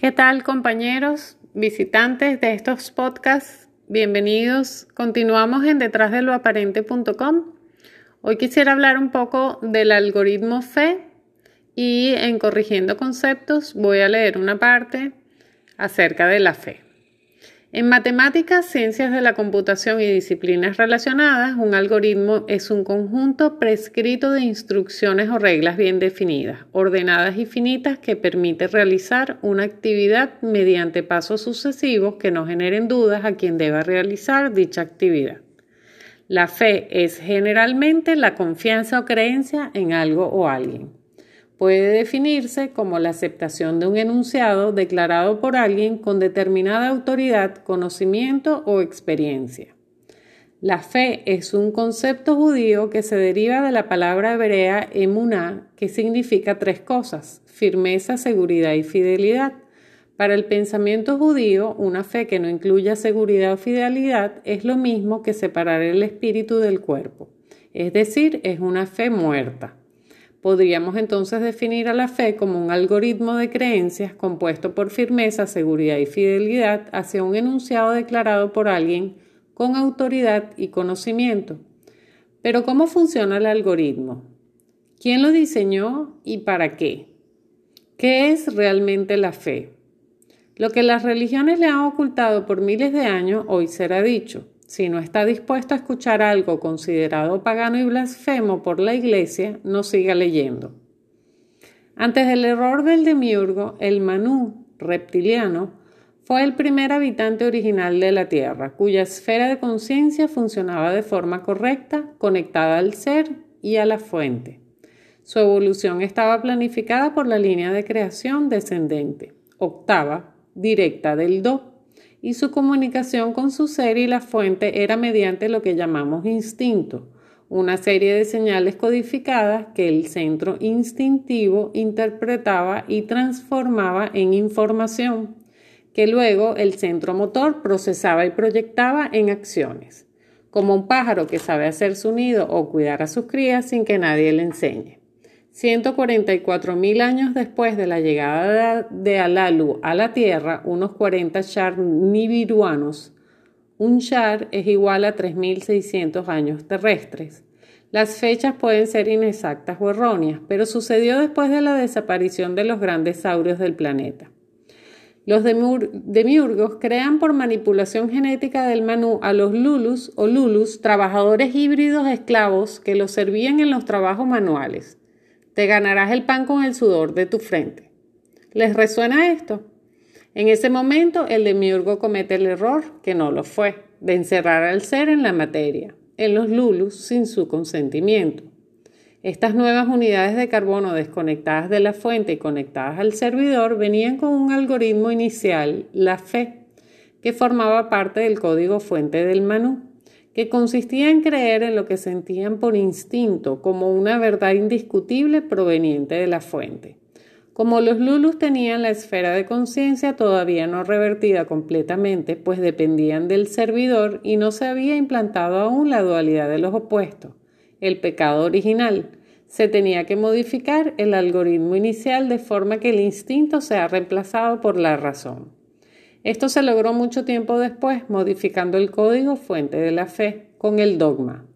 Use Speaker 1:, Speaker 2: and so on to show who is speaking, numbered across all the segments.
Speaker 1: ¿Qué tal compañeros, visitantes de estos podcasts? Bienvenidos. Continuamos en detrás de lo aparente.com. Hoy quisiera hablar un poco del algoritmo FE y en Corrigiendo Conceptos voy a leer una parte acerca de la fe. En matemáticas, ciencias de la computación y disciplinas relacionadas, un algoritmo es un conjunto prescrito de instrucciones o reglas bien definidas, ordenadas y finitas que permite realizar una actividad mediante pasos sucesivos que no generen dudas a quien deba realizar dicha actividad. La fe es generalmente la confianza o creencia en algo o alguien puede definirse como la aceptación de un enunciado declarado por alguien con determinada autoridad, conocimiento o experiencia. La fe es un concepto judío que se deriva de la palabra hebrea emuná, que significa tres cosas, firmeza, seguridad y fidelidad. Para el pensamiento judío, una fe que no incluya seguridad o fidelidad es lo mismo que separar el espíritu del cuerpo, es decir, es una fe muerta. Podríamos entonces definir a la fe como un algoritmo de creencias compuesto por firmeza, seguridad y fidelidad hacia un enunciado declarado por alguien con autoridad y conocimiento. Pero ¿cómo funciona el algoritmo? ¿Quién lo diseñó y para qué? ¿Qué es realmente la fe? Lo que las religiones le han ocultado por miles de años hoy será dicho. Si no está dispuesto a escuchar algo considerado pagano y blasfemo por la Iglesia, no siga leyendo. Antes del error del demiurgo, el Manú reptiliano fue el primer habitante original de la Tierra, cuya esfera de conciencia funcionaba de forma correcta, conectada al ser y a la fuente. Su evolución estaba planificada por la línea de creación descendente, octava, directa del Do y su comunicación con su ser y la fuente era mediante lo que llamamos instinto, una serie de señales codificadas que el centro instintivo interpretaba y transformaba en información, que luego el centro motor procesaba y proyectaba en acciones, como un pájaro que sabe hacer su nido o cuidar a sus crías sin que nadie le enseñe. 144.000 años después de la llegada de Alalu a la Tierra, unos 40 Shar nibiruanos, un Shar es igual a 3.600 años terrestres. Las fechas pueden ser inexactas o erróneas, pero sucedió después de la desaparición de los grandes saurios del planeta. Los demiurgos crean por manipulación genética del manú a los lulus o lulus, trabajadores híbridos esclavos que los servían en los trabajos manuales. Te ganarás el pan con el sudor de tu frente. ¿Les resuena esto? En ese momento el demiurgo comete el error, que no lo fue, de encerrar al ser en la materia, en los lulus, sin su consentimiento. Estas nuevas unidades de carbono desconectadas de la fuente y conectadas al servidor venían con un algoritmo inicial, la fe, que formaba parte del código fuente del Manú que consistía en creer en lo que sentían por instinto como una verdad indiscutible proveniente de la fuente. Como los Lulus tenían la esfera de conciencia todavía no revertida completamente, pues dependían del servidor y no se había implantado aún la dualidad de los opuestos, el pecado original, se tenía que modificar el algoritmo inicial de forma que el instinto sea reemplazado por la razón. Esto se logró mucho tiempo después, modificando el código fuente de la fe con el dogma.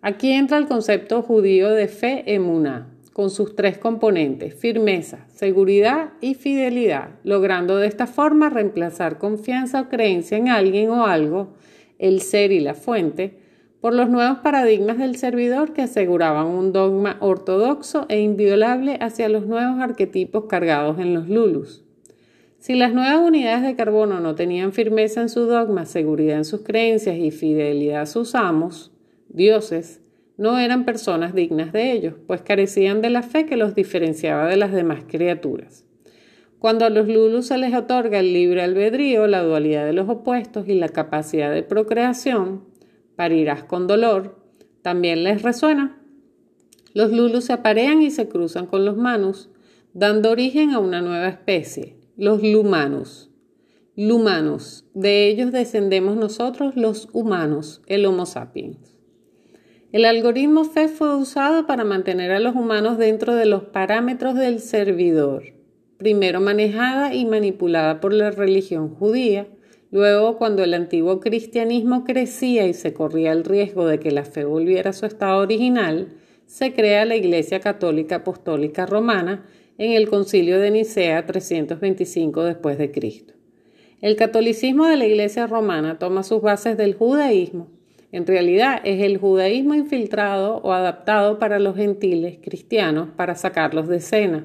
Speaker 1: Aquí entra el concepto judío de fe emuná, con sus tres componentes, firmeza, seguridad y fidelidad, logrando de esta forma reemplazar confianza o creencia en alguien o algo, el ser y la fuente, por los nuevos paradigmas del servidor que aseguraban un dogma ortodoxo e inviolable hacia los nuevos arquetipos cargados en los lulus. Si las nuevas unidades de carbono no tenían firmeza en su dogma, seguridad en sus creencias y fidelidad a sus amos, dioses, no eran personas dignas de ellos, pues carecían de la fe que los diferenciaba de las demás criaturas. Cuando a los lulus se les otorga el libre albedrío, la dualidad de los opuestos y la capacidad de procreación, parirás con dolor, también les resuena. Los lulus se aparean y se cruzan con los manus, dando origen a una nueva especie, los lumanos. Lumanos, de ellos descendemos nosotros los humanos, el Homo sapiens. El algoritmo FE fue usado para mantener a los humanos dentro de los parámetros del servidor. primero manejada y manipulada por la religión judía, luego cuando el antiguo cristianismo crecía y se corría el riesgo de que la fe volviera a su estado original, se crea la Iglesia Católica Apostólica Romana en el Concilio de Nicea 325 después de Cristo. El catolicismo de la Iglesia romana toma sus bases del judaísmo. En realidad es el judaísmo infiltrado o adaptado para los gentiles cristianos para sacarlos de escena.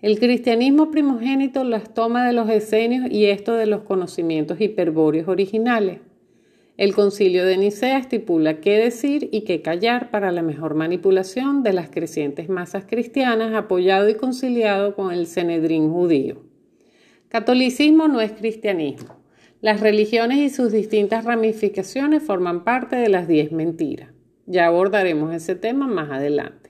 Speaker 1: El cristianismo primogénito las toma de los esenios y esto de los conocimientos hiperbóreos originales. El concilio de Nicea estipula qué decir y qué callar para la mejor manipulación de las crecientes masas cristianas, apoyado y conciliado con el Cenedrín judío. Catolicismo no es cristianismo. Las religiones y sus distintas ramificaciones forman parte de las diez mentiras. Ya abordaremos ese tema más adelante.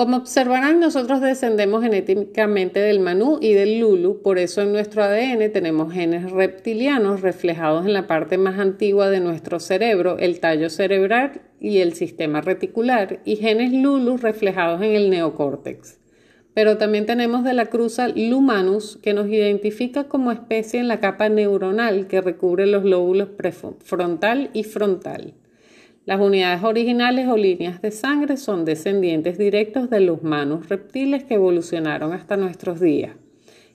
Speaker 1: Como observarán, nosotros descendemos genéticamente del Manú y del Lulu, por eso en nuestro ADN tenemos genes reptilianos reflejados en la parte más antigua de nuestro cerebro, el tallo cerebral y el sistema reticular, y genes Lulu reflejados en el neocórtex. Pero también tenemos de la cruza Lumanus, que nos identifica como especie en la capa neuronal que recubre los lóbulos prefrontal y frontal. Las unidades originales o líneas de sangre son descendientes directos de los manos reptiles que evolucionaron hasta nuestros días.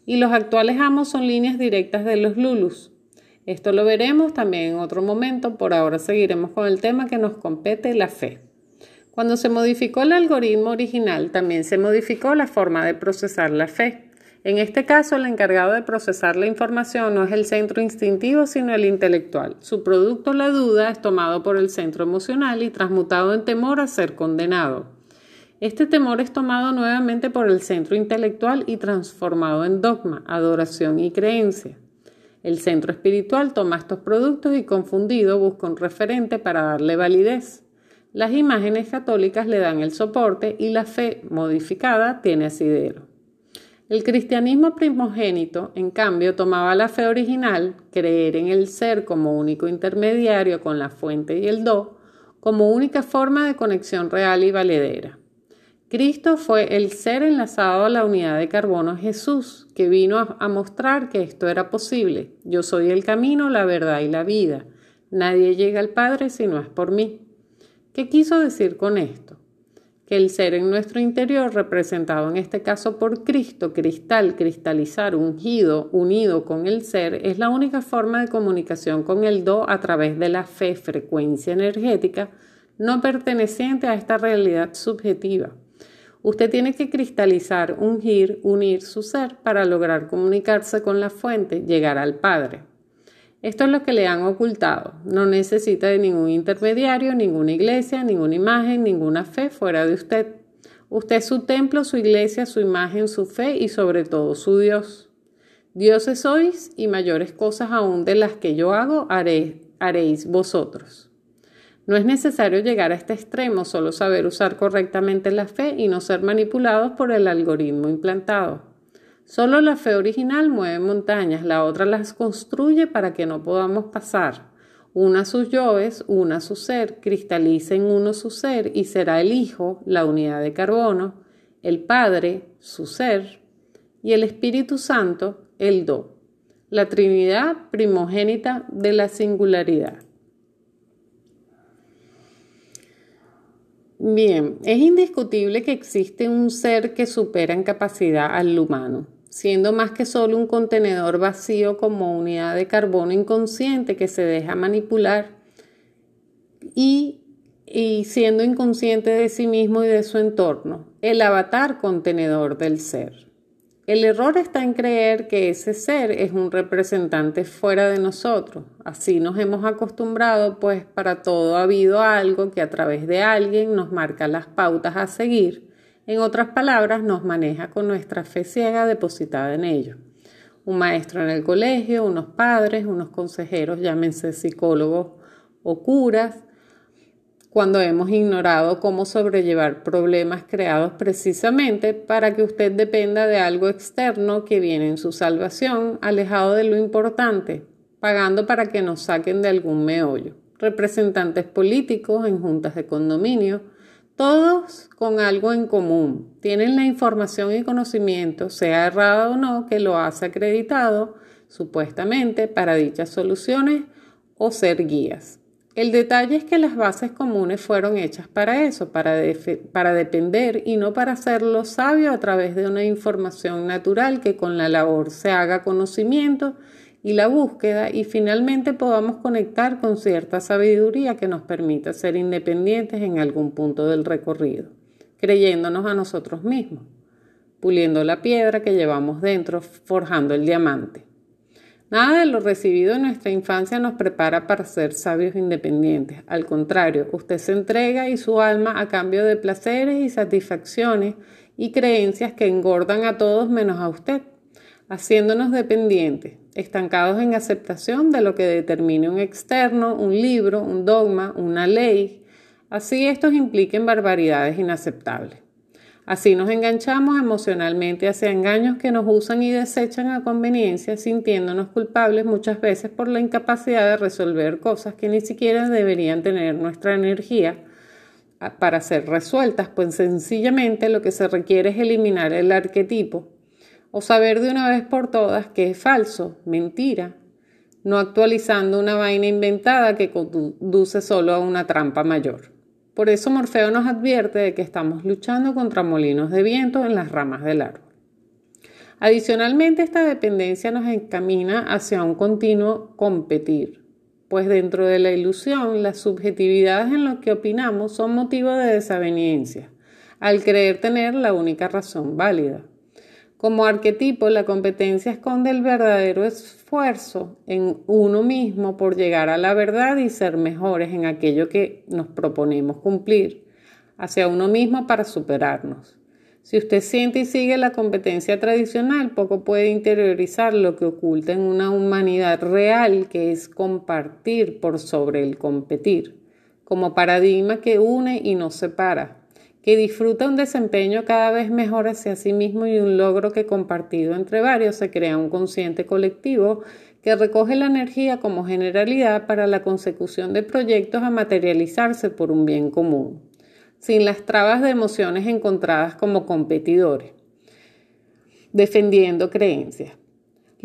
Speaker 1: Y los actuales amos son líneas directas de los lulus. Esto lo veremos también en otro momento, por ahora seguiremos con el tema que nos compete, la fe. Cuando se modificó el algoritmo original, también se modificó la forma de procesar la fe. En este caso, el encargado de procesar la información no es el centro instintivo, sino el intelectual. Su producto, la duda, es tomado por el centro emocional y transmutado en temor a ser condenado. Este temor es tomado nuevamente por el centro intelectual y transformado en dogma, adoración y creencia. El centro espiritual toma estos productos y confundido busca un referente para darle validez. Las imágenes católicas le dan el soporte y la fe modificada tiene asidero. El cristianismo primogénito, en cambio, tomaba la fe original, creer en el ser como único intermediario con la fuente y el do, como única forma de conexión real y valedera. Cristo fue el ser enlazado a la unidad de carbono Jesús, que vino a, mostrar que esto era posible. Yo soy el camino, la verdad y la vida. Nadie llega al Padre si no es por mí. ¿Qué quiso decir con esto? Que el ser en nuestro interior, representado en este caso por Cristo, cristal, cristalizar, ungido, unido con el ser, es la única forma de comunicación con el do a través de la fe, frecuencia energética, no perteneciente a esta realidad subjetiva. Usted tiene que cristalizar, ungir, unir su ser para lograr comunicarse con la fuente, llegar al Padre. Esto es lo que le han ocultado. No necesita de ningún intermediario, ninguna iglesia, ninguna imagen, ninguna fe fuera de usted. Usted es su templo, su iglesia, su imagen, su fe y sobre todo su Dios. Dioses sois y mayores cosas aún de las que yo hago haréis vosotros. No es necesario llegar a este extremo, solo saber usar correctamente la fe y no ser manipulados por el algoritmo implantado. Solo la fe original mueve montañas, la otra las construye para que no podamos pasar. Una sus yoes, una su ser, cristaliza en uno su ser y será el Hijo, la unidad de carbono, el Padre, su ser, y el Espíritu Santo, el Do, la Trinidad primogénita de la singularidad. Bien, es indiscutible que existe un ser que supera en capacidad al humano siendo más que solo un contenedor vacío como unidad de carbono inconsciente que se deja manipular y, y, siendo inconsciente de sí mismo y de su entorno, el avatar contenedor del ser. El error está en creer que ese ser es un representante fuera de nosotros. Así nos hemos acostumbrado, pues para todo ha habido algo que a través de alguien nos marca las pautas a seguir en otras palabras, nos maneja con nuestra fe ciega depositada en ello. Un maestro en el colegio, unos padres, unos consejeros, llámense psicólogos o curas, cuando hemos ignorado cómo sobrellevar problemas creados precisamente para que usted dependa de algo externo que viene en su salvación, alejado de lo importante, pagando para que nos saquen de algún meollo. Representantes políticos en juntas de condominio, Todos con algo en común. Tienen la información y conocimiento, sea errado o no, que lo hace acreditado supuestamente para dichas soluciones o ser guías. El detalle es que las bases comunes fueron hechas para eso, para, para, depender y no para hacerlo sabio a través de una información natural que con la labor se haga conocimiento y la búsqueda y finalmente podamos conectar con cierta sabiduría que nos permita ser independientes en algún punto del recorrido, creyéndonos a nosotros mismos, puliendo la piedra que llevamos dentro, forjando el diamante. Nada de lo recibido en nuestra infancia nos prepara para ser sabios independientes. Al contrario, usted se entrega y su alma a cambio de placeres y satisfacciones y creencias que engordan a todos menos a usted, haciéndonos dependientes, estancados en aceptación de lo que determine un externo, un libro, un dogma, una ley. Así estos impliquen barbaridades inaceptables. Así nos enganchamos emocionalmente hacia engaños que nos usan y desechan a conveniencia, sintiéndonos culpables muchas veces por la incapacidad de resolver cosas que ni siquiera deberían tener nuestra energía para ser resueltas, pues sencillamente lo que se requiere es eliminar el arquetipo o saber de una vez por todas que es falso, mentira, no actualizando una vaina inventada que conduce solo a una trampa mayor. Por eso Morfeo nos advierte de que estamos luchando contra molinos de viento en las ramas del árbol. Adicionalmente, esta dependencia nos encamina hacia un continuo competir, pues dentro de la ilusión, las subjetividades en lo que opinamos son motivo de desaveniencia, al creer tener la única razón válida. Como arquetipo, la competencia esconde el verdadero esfuerzo en uno mismo por llegar a la verdad y ser mejores en aquello que nos proponemos cumplir, hacia uno mismo para superarnos. Si usted siente y sigue la competencia tradicional, poco puede interiorizar lo que oculta en una humanidad real que es compartir por sobre el competir, como paradigma que une y no separa, que disfruta un desempeño cada vez mejor hacia sí mismo y un logro que compartido entre varios se crea un consciente colectivo que recoge la energía como generalidad para la consecución de proyectos a materializarse por un bien común, sin las trabas de emociones encontradas como competidores, defendiendo creencias.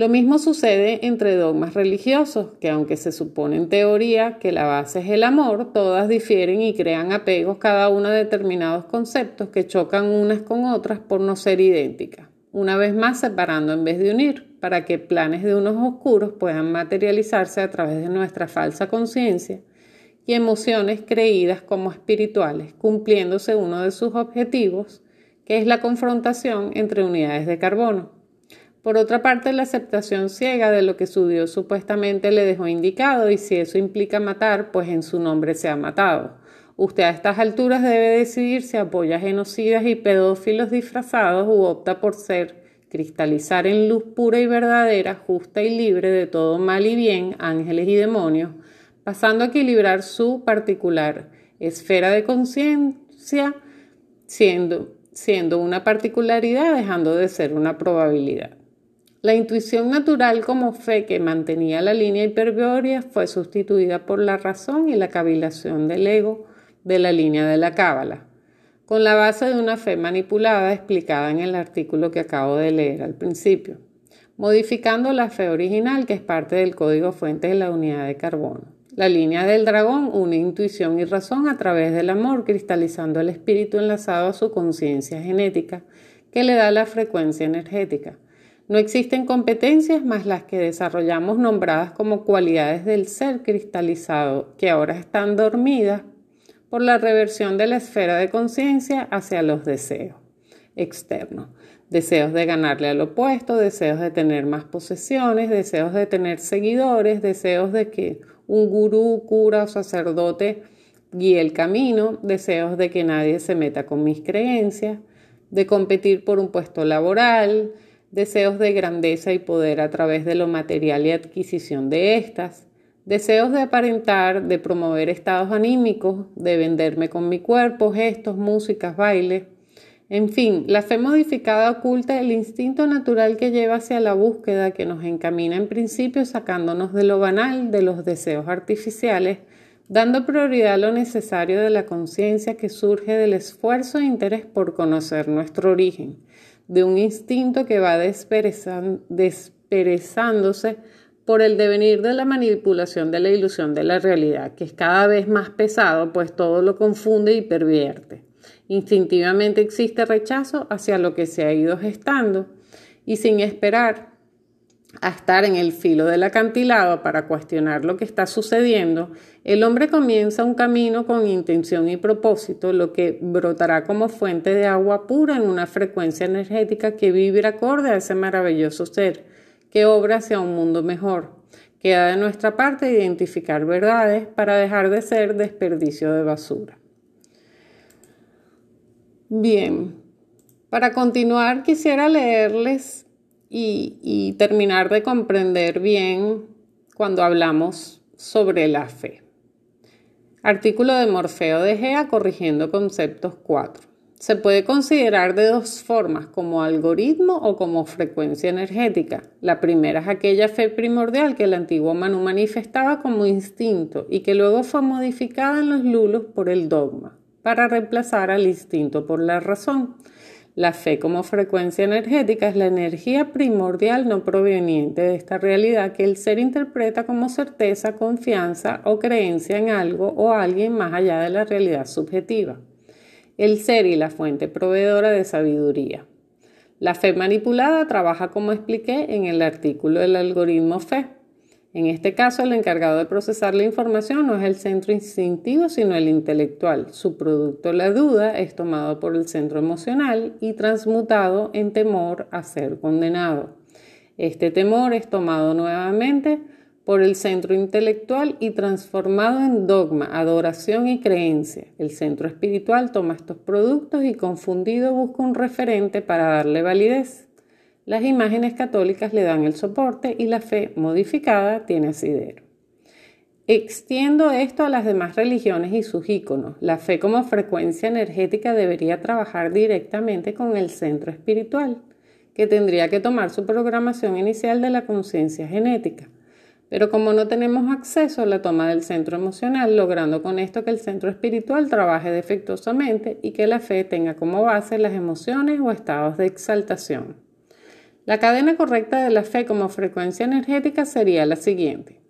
Speaker 1: Lo mismo sucede entre dogmas religiosos, que aunque se supone en teoría que la base es el amor, todas difieren y crean apegos cada una a determinados conceptos que chocan unas con otras por no ser idénticas, una vez más separando en vez de unir, para que planes de unos oscuros puedan materializarse a través de nuestra falsa conciencia y emociones creídas como espirituales, cumpliéndose uno de sus objetivos, que es la confrontación entre unidades de carbono. Por otra parte, la aceptación ciega de lo que su Dios supuestamente le dejó indicado y si eso implica matar, pues en su nombre se ha matado. Usted a estas alturas debe decidir si apoya genocidas y pedófilos disfrazados u opta por ser, cristalizar en luz pura y verdadera, justa y libre de todo mal y bien, ángeles y demonios, pasando a equilibrar su particular esfera de conciencia, siendo, siendo una particularidad dejando de ser una probabilidad. La intuición natural como fe que mantenía la línea hiperbórea fue sustituida por la razón y la cavilación del ego de la línea de la cábala, con la base de una fe manipulada explicada en el artículo que acabo de leer al principio, modificando la fe original que es parte del código fuente de la unidad de carbono. La línea del dragón une intuición y razón a través del amor, cristalizando el espíritu enlazado a su conciencia genética, que le da la frecuencia energética. No existen competencias más las que desarrollamos nombradas como cualidades del ser cristalizado, que ahora están dormidas por la reversión de la esfera de conciencia hacia los deseos externos. Deseos de ganarle al opuesto, deseos de tener más posesiones, deseos de tener seguidores, deseos de que un gurú, cura o sacerdote guíe el camino, deseos de que nadie se meta con mis creencias, de competir por un puesto laboral, deseos de grandeza y poder a través de lo material y adquisición de estas, deseos de aparentar, de promover estados anímicos, de venderme con mi cuerpo, gestos, músicas, baile. En fin, la fe modificada oculta el instinto natural que lleva hacia la búsqueda que nos encamina en principio sacándonos de lo banal, de los deseos artificiales, dando prioridad a lo necesario de la conciencia que surge del esfuerzo e interés por conocer nuestro origen, de un instinto que va desperezándose por el devenir de la manipulación de la ilusión de la realidad, que es cada vez más pesado, pues todo lo confunde y pervierte. Instintivamente existe rechazo hacia lo que se ha ido gestando y sin esperar a estar en el filo del acantilado para cuestionar lo que está sucediendo, el hombre comienza un camino con intención y propósito, lo que brotará como fuente de agua pura en una frecuencia energética que vibra acorde a ese maravilloso ser que obra hacia un mundo mejor. Queda de nuestra parte identificar verdades para dejar de ser desperdicio de basura. Bien, para continuar quisiera leerles y, terminar de comprender bien cuando hablamos sobre la fe. Artículo de Morfeo de Gea corrigiendo conceptos 4 se puede considerar de dos formas, como algoritmo o como frecuencia energética. La primera es aquella fe primordial que el antiguo Manu manifestaba como instinto y que luego fue modificada en los lulos por el dogma, para reemplazar al instinto por la razón. La fe como frecuencia energética es la energía primordial no proveniente de esta realidad que el ser interpreta como certeza, confianza o creencia en algo o alguien más allá de la realidad subjetiva el ser y la fuente proveedora de sabiduría. La fe manipulada trabaja como expliqué en el artículo del algoritmo fe. En este caso, el encargado de procesar la información no es el centro instintivo, sino el intelectual. Su producto, la duda, es tomado por el centro emocional y transmutado en temor a ser condenado. Este temor es tomado nuevamente por el centro intelectual y transformado en dogma, adoración y creencia. El centro espiritual toma estos productos y confundido busca un referente para darle validez. Las imágenes católicas le dan el soporte y la fe modificada tiene asidero. Extiendo esto a las demás religiones y sus íconos. La fe como frecuencia energética debería trabajar directamente con el centro espiritual, que tendría que tomar su programación inicial de la conciencia genética pero como no tenemos acceso a la toma del centro emocional, logrando con esto que el centro espiritual trabaje defectuosamente y que la fe tenga como base las emociones o estados de exaltación. La cadena correcta de la fe como frecuencia energética sería la siguiente.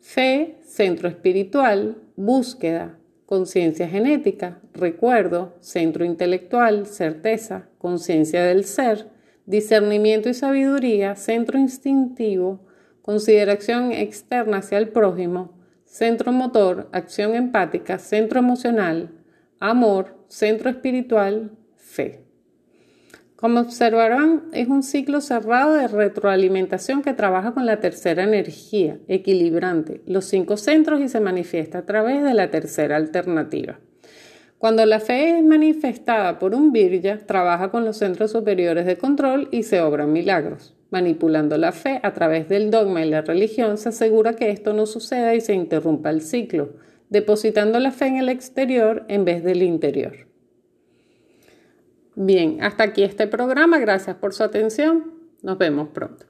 Speaker 1: Fe, centro espiritual, búsqueda, conciencia genética, recuerdo, centro intelectual, certeza, conciencia del ser, discernimiento y sabiduría, centro instintivo, consideración externa hacia el prójimo, centro motor, acción empática, centro emocional, amor, centro espiritual, fe. Como observarán, es un ciclo cerrado de retroalimentación que trabaja con la tercera energía, equilibrante, los cinco centros y se manifiesta a través de la tercera alternativa. Cuando la fe es manifestada por un virya, trabaja con los centros superiores de control y se obran milagros. Manipulando la fe a través del dogma y la religión se asegura que esto no suceda y se interrumpa el ciclo, depositando la fe en el exterior en vez del interior. Bien, hasta aquí este programa. Gracias por su atención. Nos vemos pronto.